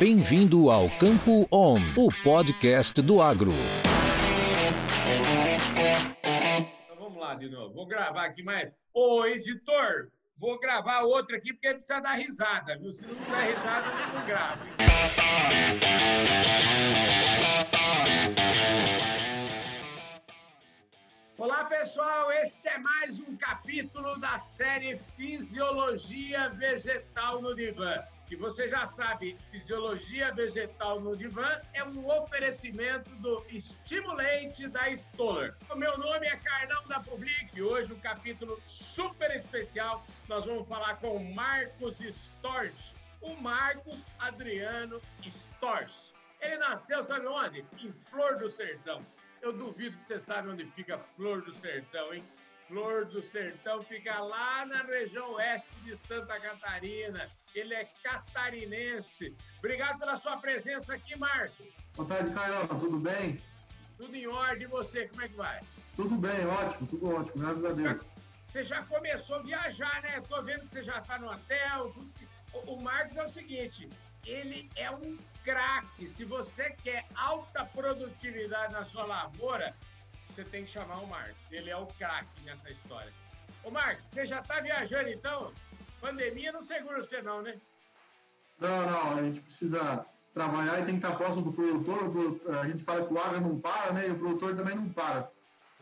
Bem-vindo ao Campo On, o podcast do agro. Então vamos lá de novo. Vou gravar aqui mais. Ô, editor, vou gravar outra aqui porque precisa dar risada, viu? Se não der risada, eu não gravo. Olá, pessoal. Este é mais um capítulo da série Fisiologia Vegetal no Divã. Que você já sabe, Fisiologia Vegetal no Divã é um oferecimento do Estimulante da Stoller. O meu nome é Carlão da Public e hoje um capítulo super especial. Nós vamos falar com o Marcos Storch, o Marcos Adriano Storch. Ele nasceu, sabe onde? Em Flor do Sertão. Eu duvido que você sabe onde fica Flor do Sertão, hein? Flor do Sertão fica lá na região oeste de Santa Catarina. Ele é catarinense. Obrigado pela sua presença aqui, Marcos. Boa tarde, Caio. Tudo bem? Tudo em ordem. E você, como é que vai? Tudo bem, ótimo, tudo ótimo, graças a Deus. Você já começou a viajar, né? Tô vendo que você já está no hotel. o Marcos é o seguinte, ele é um craque. Se você quer alta produtividade na sua lavoura, você tem que chamar o Marcos. Ele é o craque nessa história. Ô Marcos, você já está viajando então? Pandemia não segura você não, né? Não, não, a gente precisa trabalhar e tem que estar próximo do produtor. A gente fala que o agro não para, né? E o produtor também não para.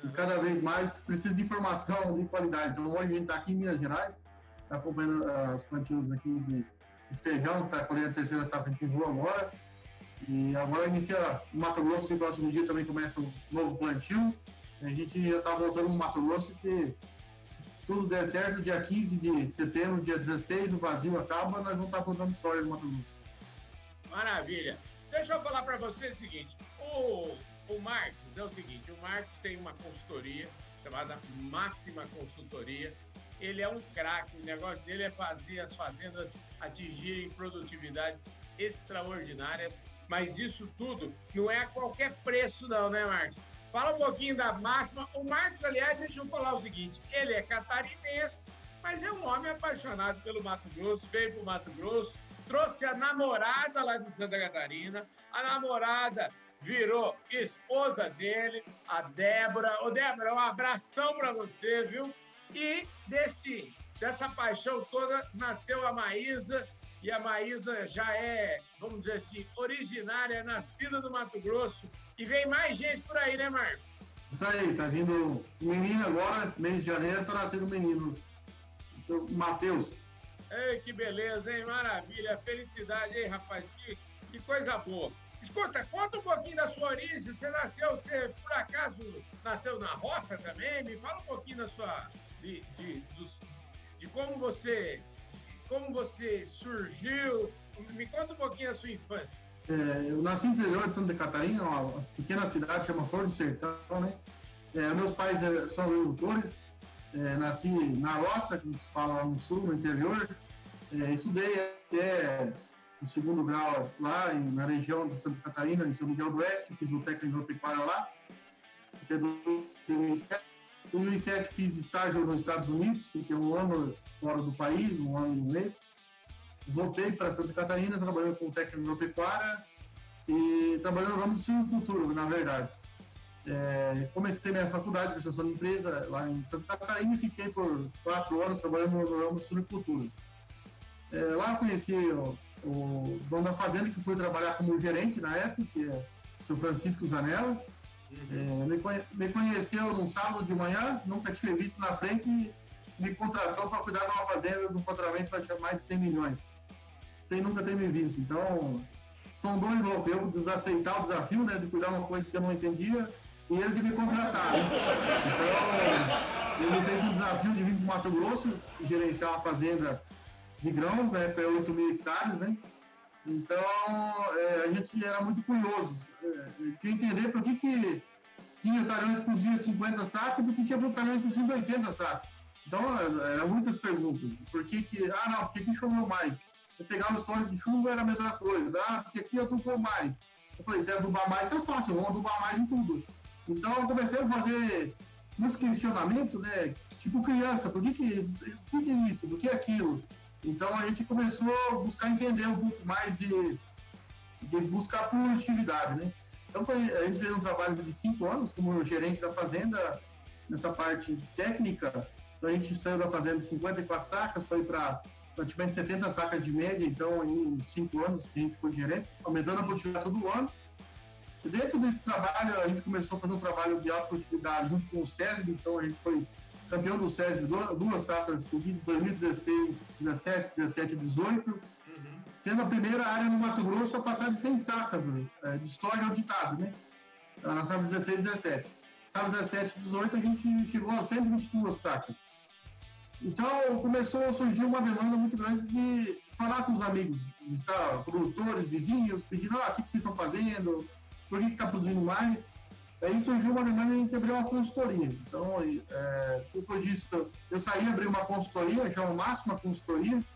E cada vez mais precisa de informação de qualidade. Então, hoje a gente está aqui em Minas Gerais, tá acompanhando ah, os plantios aqui de, de feijão, está colhendo a terceira safra de pivô agora. E agora inicia o Mato Grosso, e o próximo dia também começa um novo plantio. A gente já está voltando no Mato Grosso, que se tudo der certo, dia 15 de setembro, dia 16, o vazio acaba, nós vamos estar plantando soja no Mato Grosso. Maravilha. Deixa eu falar para você o seguinte: o, o Marcos é o seguinte, o Marcos tem uma consultoria chamada Máxima Consultoria. Ele é um craque, o negócio dele é fazer as fazendas atingirem produtividades extraordinárias, mas isso tudo não é a qualquer preço, não, né, Marcos? Fala um pouquinho da máxima. O Marcos, aliás, deixa eu falar o seguinte: ele é catarinense, mas é um homem apaixonado pelo Mato Grosso, veio para o Mato Grosso, trouxe a namorada lá de Santa Catarina, a namorada virou esposa dele, a Débora. Ô, Débora, um abração para você, viu? E desse, dessa paixão toda nasceu a Maísa, e a Maísa já é, vamos dizer assim, originária, nascida do Mato Grosso, e vem mais gente por aí, né, Marcos? Isso aí, tá vindo um menino agora, mês de janeiro, tá nascendo um menino. O seu Matheus. Ei, que beleza, hein? Maravilha, felicidade, hein, rapaz? Que, que coisa boa. Escuta, conta um pouquinho da sua origem. Você nasceu, você por acaso nasceu na roça também? Me fala um pouquinho da sua. de, de, dos- de como você. como você surgiu. Me conta um pouquinho da sua infância. É, eu nasci no interior de Santa Catarina, uma pequena cidade chama Flor do Sertão, né? É, meus pais é, são agricultores, é, nasci na roça, que se fala lá no sul, no interior. É, estudei até o segundo grau lá em- na região de Santa Catarina, em São Miguel do Oeste, fiz o técnico agropecuário lá. Até 2007. Em 2007 fiz estágio nos Estados Unidos, fiquei um ano fora do país, um ano e um mês voltei para Santa Catarina, trabalhando com técnico agropecuária e trabalhando no ramo de silvicultura, na verdade. É, comecei minha faculdade de administração de empresa lá em Santa Catarina e fiquei por quatro anos trabalhando no ramo de silvicultura. É, lá conheci o, o dono da fazenda, que fui trabalhar como gerente na época, que é o seu Francisco Zanella. É, me, conhe- me conheceu num sábado de manhã, nunca tinha visto na frente e me contratou para cuidar de uma fazenda de um faturamento para mais de 100 milhões, sem nunca ter me visto. Então, são dois loucos. Eu desaceitar o desafio né, de cuidar uma coisa que eu não entendia e ele de me contratar. Então, ele fez um desafio de vir para Mato Grosso gerenciar uma fazenda de grãos, né, para 8 mil hectares, né? Então, é, a gente era muito curioso. É, queria entender por que, que tinha talhões que produzia 50 sacos e por que tinha talhões que produzia 80 sacos. Então, é, eram muitas perguntas. Por que que... Ah, não, por que que choveu mais? Eu pegava o histórico de chuva, era a mesma coisa. Ah, porque aqui adubou mais. Eu falei, se adubar mais, tá fácil, vamos adubar mais em tudo. Então, eu comecei a fazer muitos questionamentos, né? Tipo criança, por que que, por que, que isso? Por que aquilo? Então a gente começou a buscar entender um pouco mais de, de buscar produtividade, né? Então, a gente fez um trabalho de cinco anos como gerente da fazenda, nessa parte técnica. Então, a gente saiu da fazenda de 54 sacas, foi para praticamente 70 sacas de média, então, em cinco anos que a gente foi gerente, aumentando a produtividade todo ano. E dentro desse trabalho, a gente começou a fazer um trabalho de alta produtividade junto com o SESB, então a gente foi campeão do SESB duas safras seguidas, 2016, 17, 17 e 18 sendo a primeira área no Mato Grosso a passar de 100 sacas né? É, de história auditado, né? Na safra 16 e 17. Safra 17 e 18 a gente chegou a 122 sacas. Então começou a surgir uma demanda muito grande de falar com os amigos, está, produtores, vizinhos, pedindo ah, o que vocês estão fazendo, por que está produzindo mais. Aí surgiu uma demanda de abrir uma consultoria. Então, é, depois disso, eu saí, abri uma consultoria, chama Máxima Consultorias,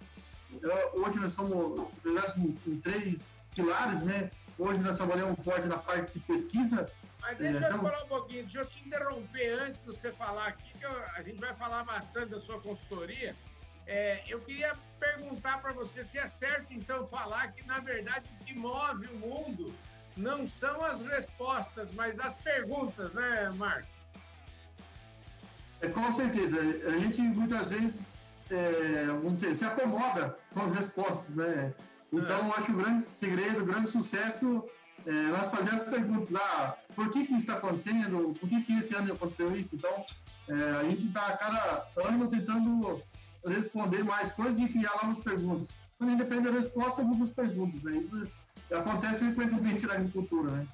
hoje nós somos em, em, três pilares, né? Hoje nós trabalhamos forte na parte de pesquisa. Mas deixa é, eu falar um pouquinho, deixa eu te interromper antes de você falar aqui, que eu, a gente vai falar bastante da sua consultoria. É, eu queria perguntar para você se é certo, então, falar que, na verdade, o que move o mundo não são as respostas, mas as perguntas, né, Marco? É, com certeza. A gente, muitas vezes, é, vamos dizer, se acomoda com as respostas, né? Então, é. eu acho o grande segredo, o grande sucesso é, nós fazer as perguntas, ah, por que que isso está acontecendo? Por que que esse ano aconteceu isso? Então, é, a gente está cada ano tentando responder mais coisas e criar novas perguntas. Quando depende da resposta, muitas perguntas, né? Isso acontece frequentemente na agricultura, né?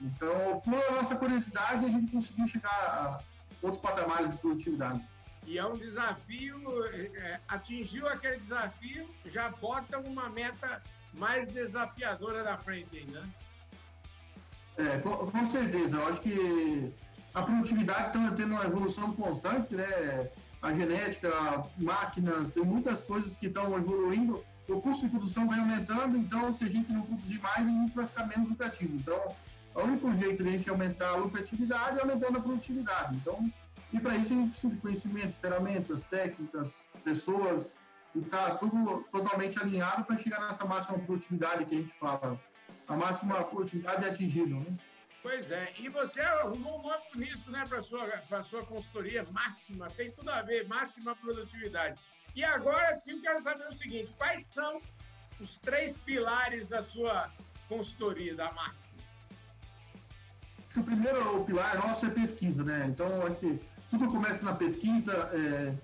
Então, por nossa curiosidade, a gente conseguiu chegar a outros patamares de produtividade. E é um desafio, é, atingiu aquele desafio, já bota uma meta mais desafiadora na frente ainda. Né? É, com, com, certeza. Eu acho que a produtividade está tendo uma evolução constante, né? A genética, máquinas, tem muitas coisas que estão evoluindo. O custo de produção vai aumentando, então se a gente não produzir mais, a gente vai ficar menos lucrativo. Então, o único jeito de a gente aumentar a lucratividade é aumentando a produtividade. Então, e para isso a gente precisa de conhecimento, ferramentas, técnicas, pessoas, e está tudo totalmente alinhado para chegar nessa máxima produtividade que a gente fala. A máxima produtividade é atingível, né? Pois é, e você arrumou um nome bonito, né, para sua para sua consultoria máxima, tem tudo a ver, máxima produtividade. E agora sim eu quero saber o seguinte, quais são os três pilares da sua consultoria da máxima? o primeiro pilar nosso é pesquisa, né? Então acho que tudo começa na pesquisa. É,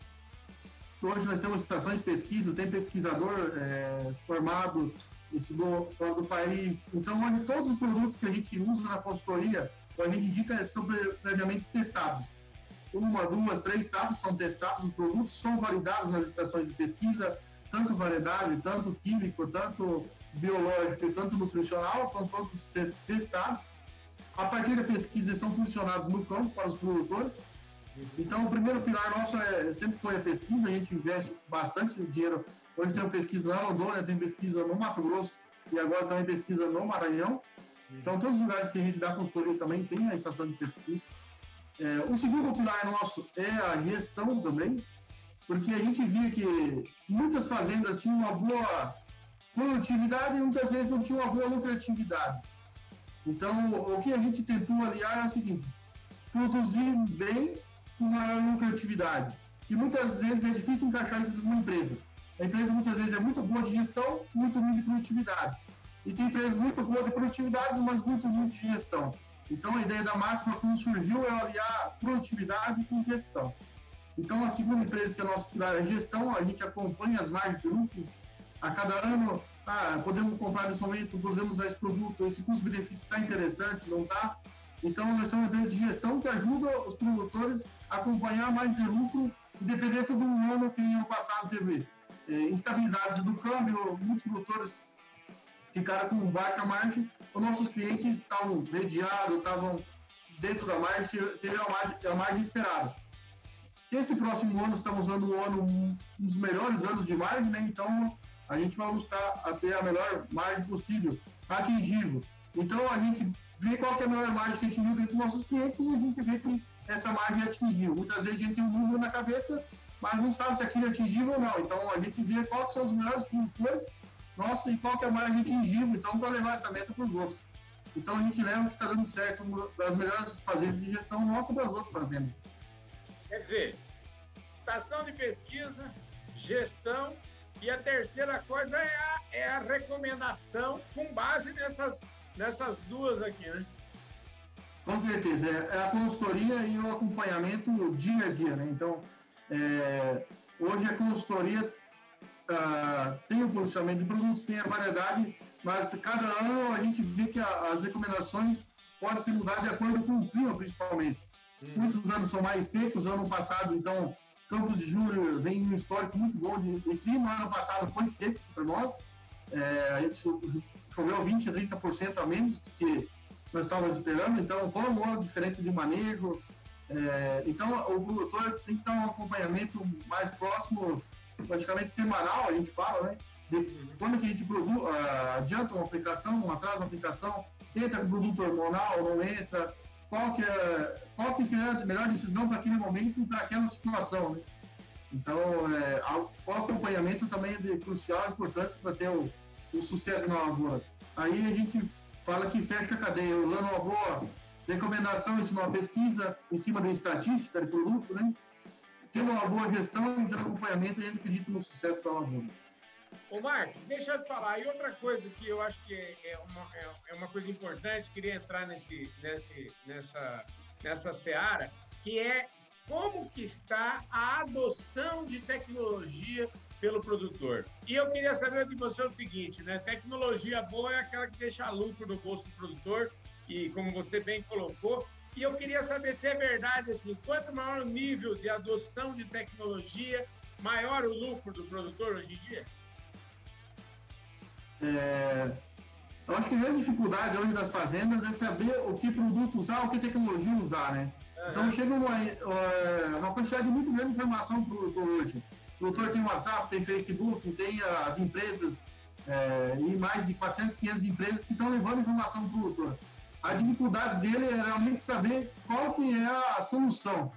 hoje nós temos estações de pesquisa, tem pesquisador é, formado, estudou fora do país. Então, onde todos os produtos que a gente usa na consultoria, a gente indica são previamente testados. Uma, duas, três safras são testados, os produtos são validados nas estações de pesquisa, tanto variedade, tanto químico, tanto biológico e tanto nutricional, estão todos ser testados. A partir da pesquisa, são funcionados no campo para os produtores então, o primeiro pilar nosso é, sempre foi a pesquisa, a gente investe bastante dinheiro. Hoje tem uma pesquisa lá no Rondônia, tem pesquisa no Mato Grosso e agora também pesquisa no Maranhão. Então, todos os lugares que a gente dá consultoria também tem a estação de pesquisa. É, o segundo pilar nosso é a gestão também, porque a gente via que muitas fazendas tinham uma boa produtividade e muitas vezes não tinham uma boa lucratividade. Então, o que a gente tentou aliar é o seguinte: produzir bem com maior lucratividade. E muitas vezes é difícil encaixar isso numa empresa. A empresa muitas vezes é muito boa de gestão, muito ruim de produtividade. E tem empresas muito boas de produtividade, mas muito ruim de gestão. Então a ideia da máxima quando surgiu é aliar produtividade com gestão. Então a segunda empresa que é nosso pilar é gestão, a gente acompanha as margens de lucros. A cada ano, ah, podemos comprar nesse momento, podemos usar esse produto, esse custo-benefício está interessante, não está? Então, nós somos uma empresa de gestão que ajuda os produtores a acompanhar mais de lucro, independente do ano que ano passado teve instabilidade do câmbio, muitos produtores ficaram com baixa margem, os nossos clientes estavam mediados, estavam dentro da margem, teve a margem, a margem esperada. Esse próximo ano, estamos usando um ano, um dos melhores anos de margem, né? então a gente vai buscar ter a melhor margem possível, atingível. Então a gente ver qual é a melhor margem que atingiu dentro dos nossos clientes e a gente vê que essa margem atingiu. Muitas vezes a gente tem um número na cabeça, mas não sabe se aquilo é atingível ou não. Então a gente vê quais são os melhores produtores nossos nosso e qual que é a margem atingível, então, para levar essa meta para os outros. Então, a gente leva o que está dando certo das melhores fazendas de gestão nossa para as outras fazendas. Quer dizer, estação de pesquisa, gestão e a terceira coisa é a, é a recomendação com base nessas, nessas duas aqui, né? Com certeza, é, é a consultoria e o acompanhamento dia a dia, né? Então, é, hoje a consultoria ah, tem o posicionamento de produtos, tem a variedade, mas cada ano a gente vê que a, as recomendações podem se mudar de acordo com o clima, principalmente. Hum. Muitos anos são mais secos, ano passado, então, Campos de Julho vem um histórico muito bom de, de clima, ano passado foi seco para nós, é, a gente choveu 20% a 30% a menos do que nós estávamos esperando, então foi um ano diferente de manejo, é, então o produtor tem que ter um acompanhamento mais próximo praticamente semanal, a gente fala, né? De quando que a gente produz, uh, adianta uma aplicação, atrasa uma aplicação, entra com produto hormonal, não entra, qual que, é, qual que seria a melhor decisão para aquele momento, para aquela situação, né? Então, é, o acompanhamento também é crucial importância para ter o, o, sucesso na lavoura. Aí a gente fala que fecha a cadeia, usando uma boa recomendação, isso numa pesquisa em cima da estatística de produto, né? tendo uma boa gestão e dando acompanhamento, a gente acredita no sucesso da lavoura. Ô, Marcos, deixa eu te falar. E outra coisa que eu acho que é, é uma, é, é uma coisa importante, queria entrar nesse, nesse, nessa, nessa seara, que é como que está a adoção de tecnologia pelo produtor. E eu queria saber de você o seguinte, né? Tecnologia boa é aquela que deixa lucro no bolso do produtor e, como você bem colocou, e eu queria saber se é verdade assim, quanto maior o nível de adoção de tecnologia, maior o lucro do produtor hoje em dia? É, eu acho que a grande dificuldade hoje das fazendas é saber o que produto usar, o que tecnologia usar, né? Uhum. Então chega uma, uma quantidade muito grande de informação para o produtor hoje. O produtor tem WhatsApp, tem Facebook, tem as empresas, é, e mais de 400, 500 empresas que estão levando informação para o produtor. A dificuldade dele é realmente saber qual que é a solução.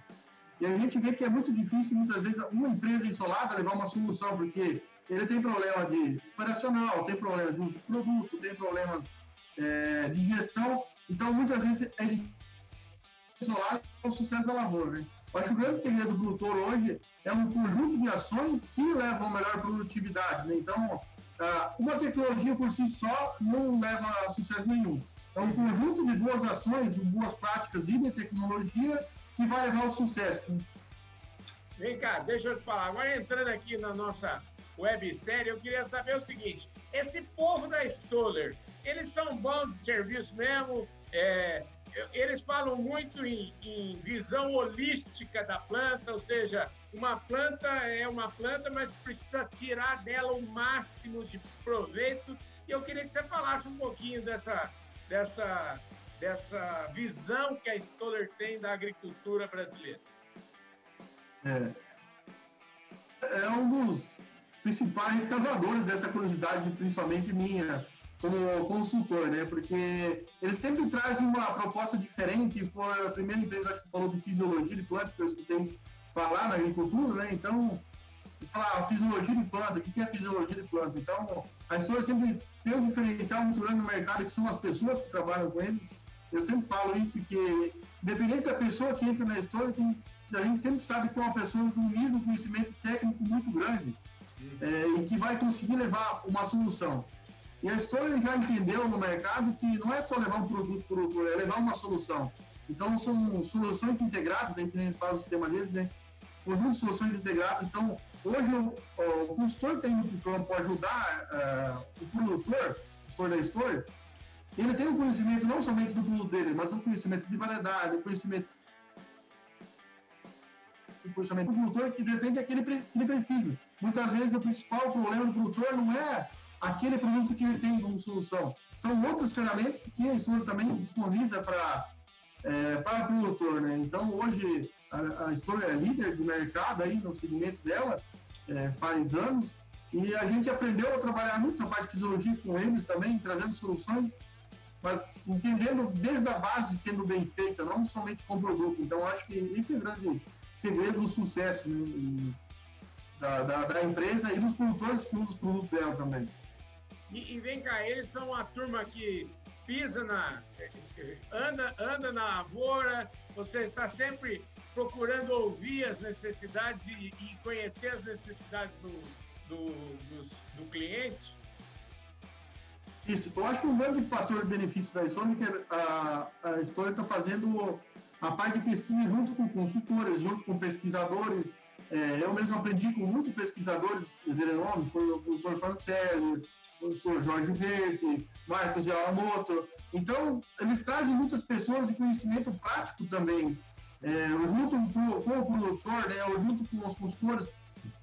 E a gente vê que é muito difícil, muitas vezes, uma empresa isolada levar uma solução, porque ele tem problema de operacional, tem problema de uso de produto, tem problemas é, de gestão. Então, muitas vezes, é difícil isolar o sucesso da lavoura. Né? Acho que o grande segredo do produtor hoje é um conjunto de ações que levam a melhor produtividade. Né? Então, ah, uma tecnologia por si só não leva a sucesso nenhum. É um conjunto de boas ações, de boas práticas e de tecnologia que vai levar ao sucesso. Né? Vem cá, deixa eu te falar. Agora entrando aqui na nossa websérie, eu queria saber o seguinte: esse povo da Stoller, eles são bons de serviço mesmo? É, eles falam muito em, em, visão holística da planta, ou seja, uma planta é uma planta, mas precisa tirar dela o máximo de proveito. E eu queria que você falasse um pouquinho dessa dessa, dessa visão que a Stoller tem da agricultura brasileira? É, é um dos principais causadores dessa curiosidade, principalmente minha, como consultor, né? Porque eles sempre trazem uma proposta diferente. Foi a primeira empresa acho que falou de fisiologia de planta que eu escutei falar na agricultura, né? Então falam, ah, fisiologia de planta, o que é fisiologia de planta? Então, a história sempre tem um diferencial muito grande no mercado, que são as pessoas que trabalham com eles. Eu sempre falo isso, que independente da pessoa que entra na história, a gente sempre sabe que é uma pessoa com um nível de conhecimento técnico muito grande é, e que vai conseguir levar uma solução. E a história já entendeu no mercado que não é só levar um produto para o produtor, é levar uma solução. Então, são soluções integradas, a gente fala do sistema deles, né? Conjunto de soluções integradas. Então, Hoje, o, o consultor tem no campo ajudar uh, o produtor, o gestor da história, ele tem o um conhecimento não somente do produto dele, mas o um conhecimento de variedade, o um conhecimento conhecimento do produtor que depende daquele que ele precisa. Muitas vezes o principal problema do produtor não é aquele produto que ele tem como solução, são outras ferramentas que a Estúdio também disponibiliza para é, para o produtor, né? Então hoje a, a é líder do mercado aí no segmento dela é, faz anos, e a gente aprendeu a trabalhar muito essa parte de fisiologia com eles também, trazendo soluções, mas entendendo desde a base sendo bem feita, não somente com o produto. Então, acho que esse é o grande segredo do sucesso né, da, da, da, empresa e dos produtores que usam os produtos dela também. E, e vem cá, eles são uma turma que pisa na. anda, anda na lavoura, você está sempre procurando ouvir as necessidades e, e conhecer as necessidades do, do, do, do cliente? Isso, eu acho um grande fator de benefício da Stone é que a, a Stone está fazendo a parte de pesquisa junto com consultores, junto com pesquisadores. É, eu mesmo aprendi com muitos pesquisadores de renome, foi o Dr. Francelli, o professor Jorge Verde, Marcos Yamamoto. Então, eles trazem muitas pessoas de conhecimento prático também. É, junto com, com o produtor, né, ou junto com os consultores,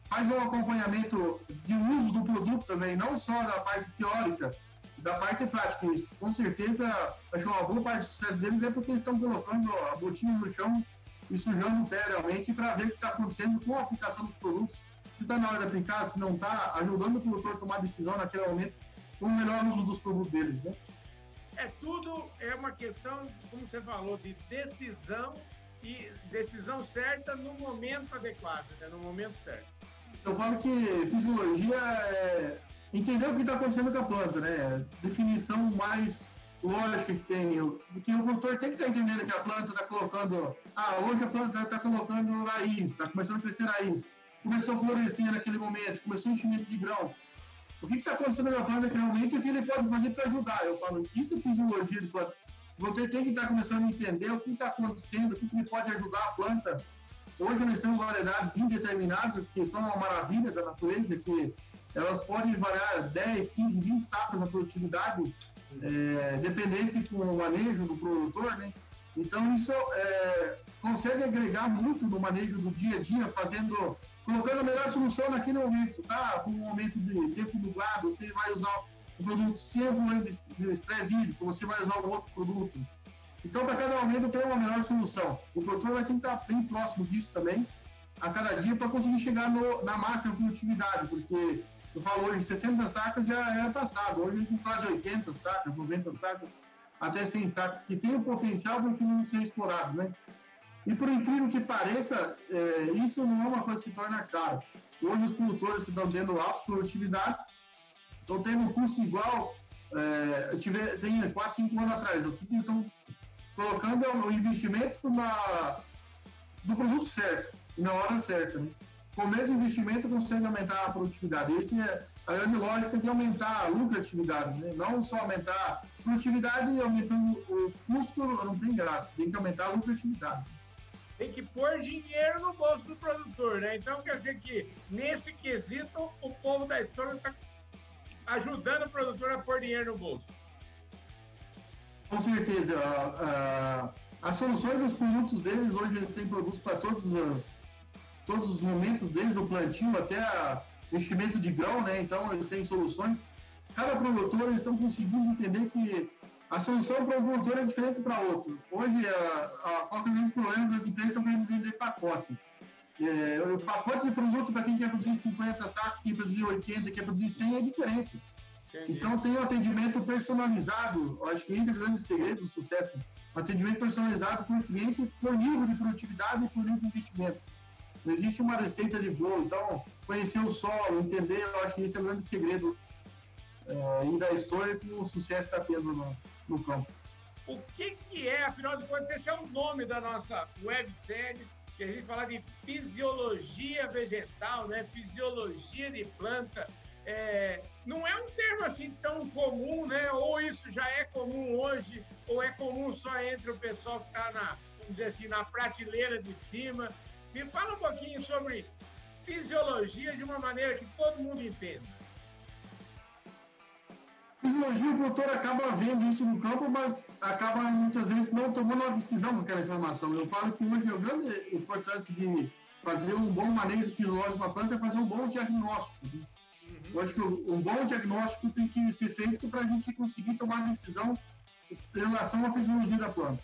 faz um acompanhamento de uso do produto também, não só da parte teórica, da parte prática. Isso, com certeza, acho que uma boa parte do sucesso deles é porque eles estão colocando a botinha no chão e sujando o pé realmente para ver o que está acontecendo com a aplicação dos produtos. Se está na hora de aplicar, se não está, ajudando o produtor a tomar decisão naquele momento com o melhor uso dos produtos deles, né? É tudo, é uma questão, como você falou, de decisão e decisão certa no momento adequado, né? no momento certo. Eu falo que fisiologia é entender o que está acontecendo com a planta, né? Definição mais lógica que tem. Porque o produtor tem que estar tá entendendo que a planta está colocando. Ah, hoje a planta está colocando raiz, está começando a crescer raiz. Começou a florescer naquele momento, começou o enchimento de grão. O que está acontecendo com a planta naquele momento e o que ele pode fazer para ajudar? Eu falo, isso é fisiologia de planta. Produtor tem que estar começando a entender o que está acontecendo, o que ele pode ajudar a planta. Hoje nós temos variedades indeterminadas que são uma maravilha da natureza, que elas podem variar 10, 15, 20 sacos na produtividade, é, dependente com o manejo do produtor, né? Então isso é, consegue agregar muito no manejo do dia a dia, fazendo, colocando a melhor solução naquele momento, tá? Com um momento de tempo nublado, você vai usar o produto sempre de estresse hídrico, você vai usar um outro produto. Então, para cada momento tem uma melhor solução. O produtor vai ter que estar bem próximo disso também, a cada dia, para conseguir chegar no, na máxima produtividade, porque eu falo hoje, 60 sacas já era passado. Hoje a gente fala de 80 sacas, 90 sacas, até 100 sacas, que tem o potencial para que não seja explorado, né? E por incrível que pareça, é, isso não é uma coisa que se torna caro. Hoje os produtores que estão tendo altas produtividades estão tendo um custo igual, é, eu tive, tem 4, 5 anos atrás, o que estão colocando o investimento na, do produto certo, na hora certa, né? com o mesmo investimento consegue aumentar a produtividade. Essa é a grande lógica de aumentar a lucratividade, né? não só aumentar a produtividade e aumentando o custo, não tem graça, tem que aumentar a lucratividade. Tem que pôr dinheiro no bolso do produtor, né? Então quer dizer que nesse quesito o povo da história está ajudando o produtor a pôr dinheiro no bolso. Com certeza. as soluções dos produtos deles, hoje eles têm produtos para todos os todos os momentos, desde o plantio até o enchimento de grão, né? Então eles têm soluções. Cada produtor eles estão conseguindo entender que a solução para um produtor é diferente para outro. Hoje, a, a, qual que é o problema das empresas estão querendo vender pacote. É, o pacote de produto para quem quer produzir 50 sacos, quem quer produzir 80, quer produzir 100 é diferente. Entendi. Então tem um atendimento personalizado, eu acho que esse é o grande segredo do sucesso. Um atendimento personalizado por cliente por nível de produtividade e por nível de investimento. Não existe uma receita de bolo. Então, conhecer o solo, entender, eu acho que esse é o grande segredo é, e da história que o sucesso está tendo no, no campo. O que, que é, afinal de contas, esse é o nome da nossa websérie, que a gente fala de fisiologia vegetal, né? fisiologia de planta. É, não é um termo assim tão comum, né? Ou isso já é comum hoje, ou é comum só entre o pessoal que está na, vamos dizer assim, na prateleira de cima. Me fala um pouquinho sobre fisiologia de uma maneira que todo mundo entenda. Fisiologia, o produtor acaba vendo isso no campo, mas acaba muitas vezes não tomando uma decisão com aquela informação. Eu falo que hoje a grande importância de fazer um bom manejo fisiológico na planta é fazer um bom diagnóstico. Uhum. Eu acho que um bom diagnóstico tem que ser feito para a gente conseguir tomar decisão em relação à fisiologia da planta.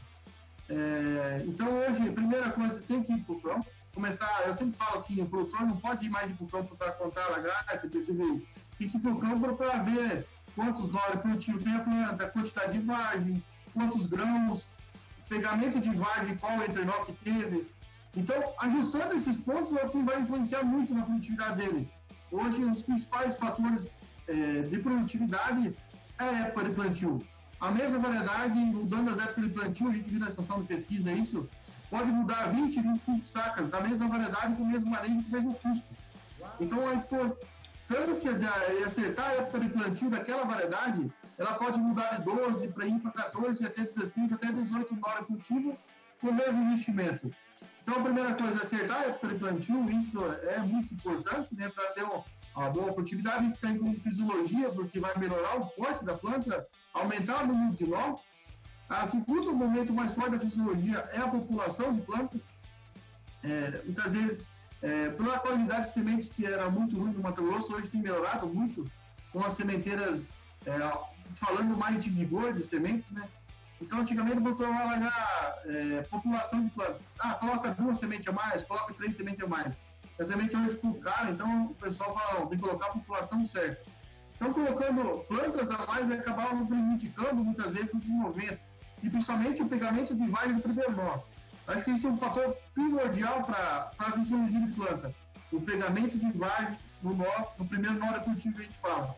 É, então, hoje, a primeira coisa, tem que ir para o campo, começar, eu sempre falo assim, o produtor não pode ir mais para o campo para contar a lagarta, perceber, tem que ir para o campo para ver quantos nós produtivos tem a planta, quantidade de vagem, quantos grãos, pegamento de vagem, qual entrenó que teve. Então, ajustando esses pontos é o que vai influenciar muito na produtividade dele. Hoje, um dos principais fatores é, de produtividade é a época de plantio. A mesma variedade, mudando as épocas de plantio, a gente viu na estação de pesquisa isso, pode mudar 20, 25 sacas da mesma variedade com o mesmo manejo com o mesmo custo. Então, a importância de acertar a época de plantio daquela variedade, ela pode mudar de 12 para ir para 14, até 16, até 18 na hora cultivo, com o mesmo investimento. Então, a primeira coisa é acertar a época de plantio, isso é muito importante, né, para ter uma boa produtividade. Isso tem como fisiologia, porque vai melhorar o porte da planta, aumentar o número de nó. A segundo momento mais forte da fisiologia é a população de plantas. É, muitas vezes, é, pela qualidade de semente que era muito ruim no Mato Grosso, hoje tem melhorado muito, com as sementeiras é, falando mais de vigor de sementes, né? Então, antigamente, produtor vai largar é, população de plantas. Ah, coloca duas sementes a mais, coloca três sementes a mais. A semente hoje ficou cara, então o pessoal fala, tem que colocar a população certa. Então, colocando plantas a mais, acabava prejudicando muitas vezes o desenvolvimento. E principalmente o pegamento de vagem do primeiro nó. Acho que isso é um fator primordial para a fisiologia de planta. O pegamento de vagem no nó, no primeiro nó da cultivo que a gente fala.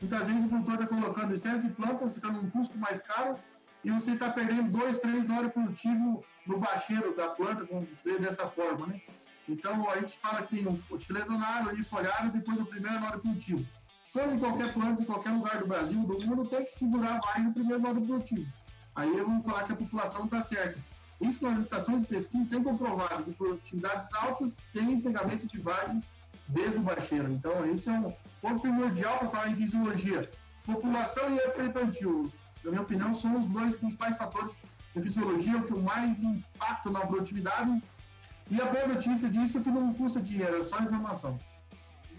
Muitas vezes o produtor está colocando excesso de planta, ficando um custo mais caro, e você está perdendo dois, três na hora cultivo no bacheiro da planta, vamos dizer dessa forma, né? Então a gente fala que o tiledonário ali folhado depois do primeiro na hora cultivo. Então, em qualquer planta, em qualquer lugar do Brasil, do mundo, tem que segurar mais no primeiro modo cultivo. Aí vamos falar que a população está certa. Isso nas estações de pesquisa tem comprovado que produtividades altas têm pegamento de vagem desde o bacheiro. Então, esse é um ponto primordial para falar em fisiologia. População e infantil na minha opinião, são os dois principais fatores de fisiologia, o que mais impacta na produtividade. E a boa notícia disso é que não custa dinheiro, é só informação.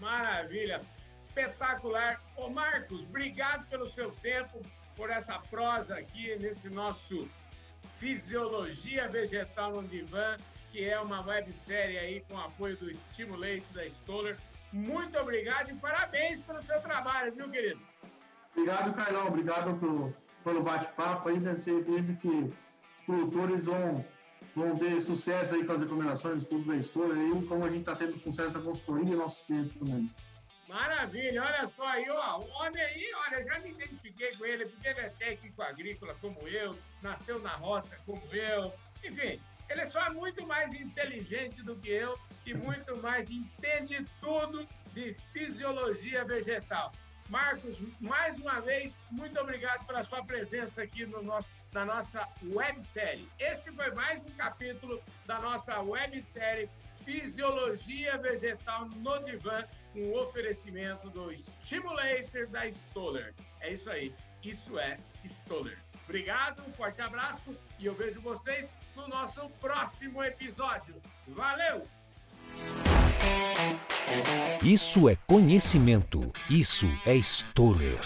Maravilha, espetacular. Ô Marcos, obrigado pelo seu tempo, por essa prosa aqui nesse nosso Fisiologia Vegetal no Divã, que é uma websérie aí com apoio do Stimulate da Stoller. Muito obrigado e parabéns pelo seu trabalho, viu, querido? Obrigado, Carlão. Obrigado pelo, pelo bate-papo aí, tenho certeza que os produtores vão, vão ter sucesso aí com as recomendações dos clubes da história, aí, como a gente está tendo sucesso na consultoria e nossos clientes também. Maravilha, olha só aí, ó, o homem aí, olha, já me identifiquei com ele, porque ele é técnico agrícola como eu, nasceu na roça como eu, enfim, ele só é muito mais inteligente do que eu e muito mais entende tudo de fisiologia vegetal. Marcos, mais uma vez, muito obrigado pela sua presença aqui no nosso, na nossa websérie. Este foi mais um capítulo da nossa websérie Fisiologia Vegetal no Divã, um oferecimento do Stimulator da Stoller. É isso aí, isso é Stoller. Obrigado, um forte abraço e eu vejo vocês no nosso próximo episódio. Valeu! Isso é conhecimento. Isso é Stoller.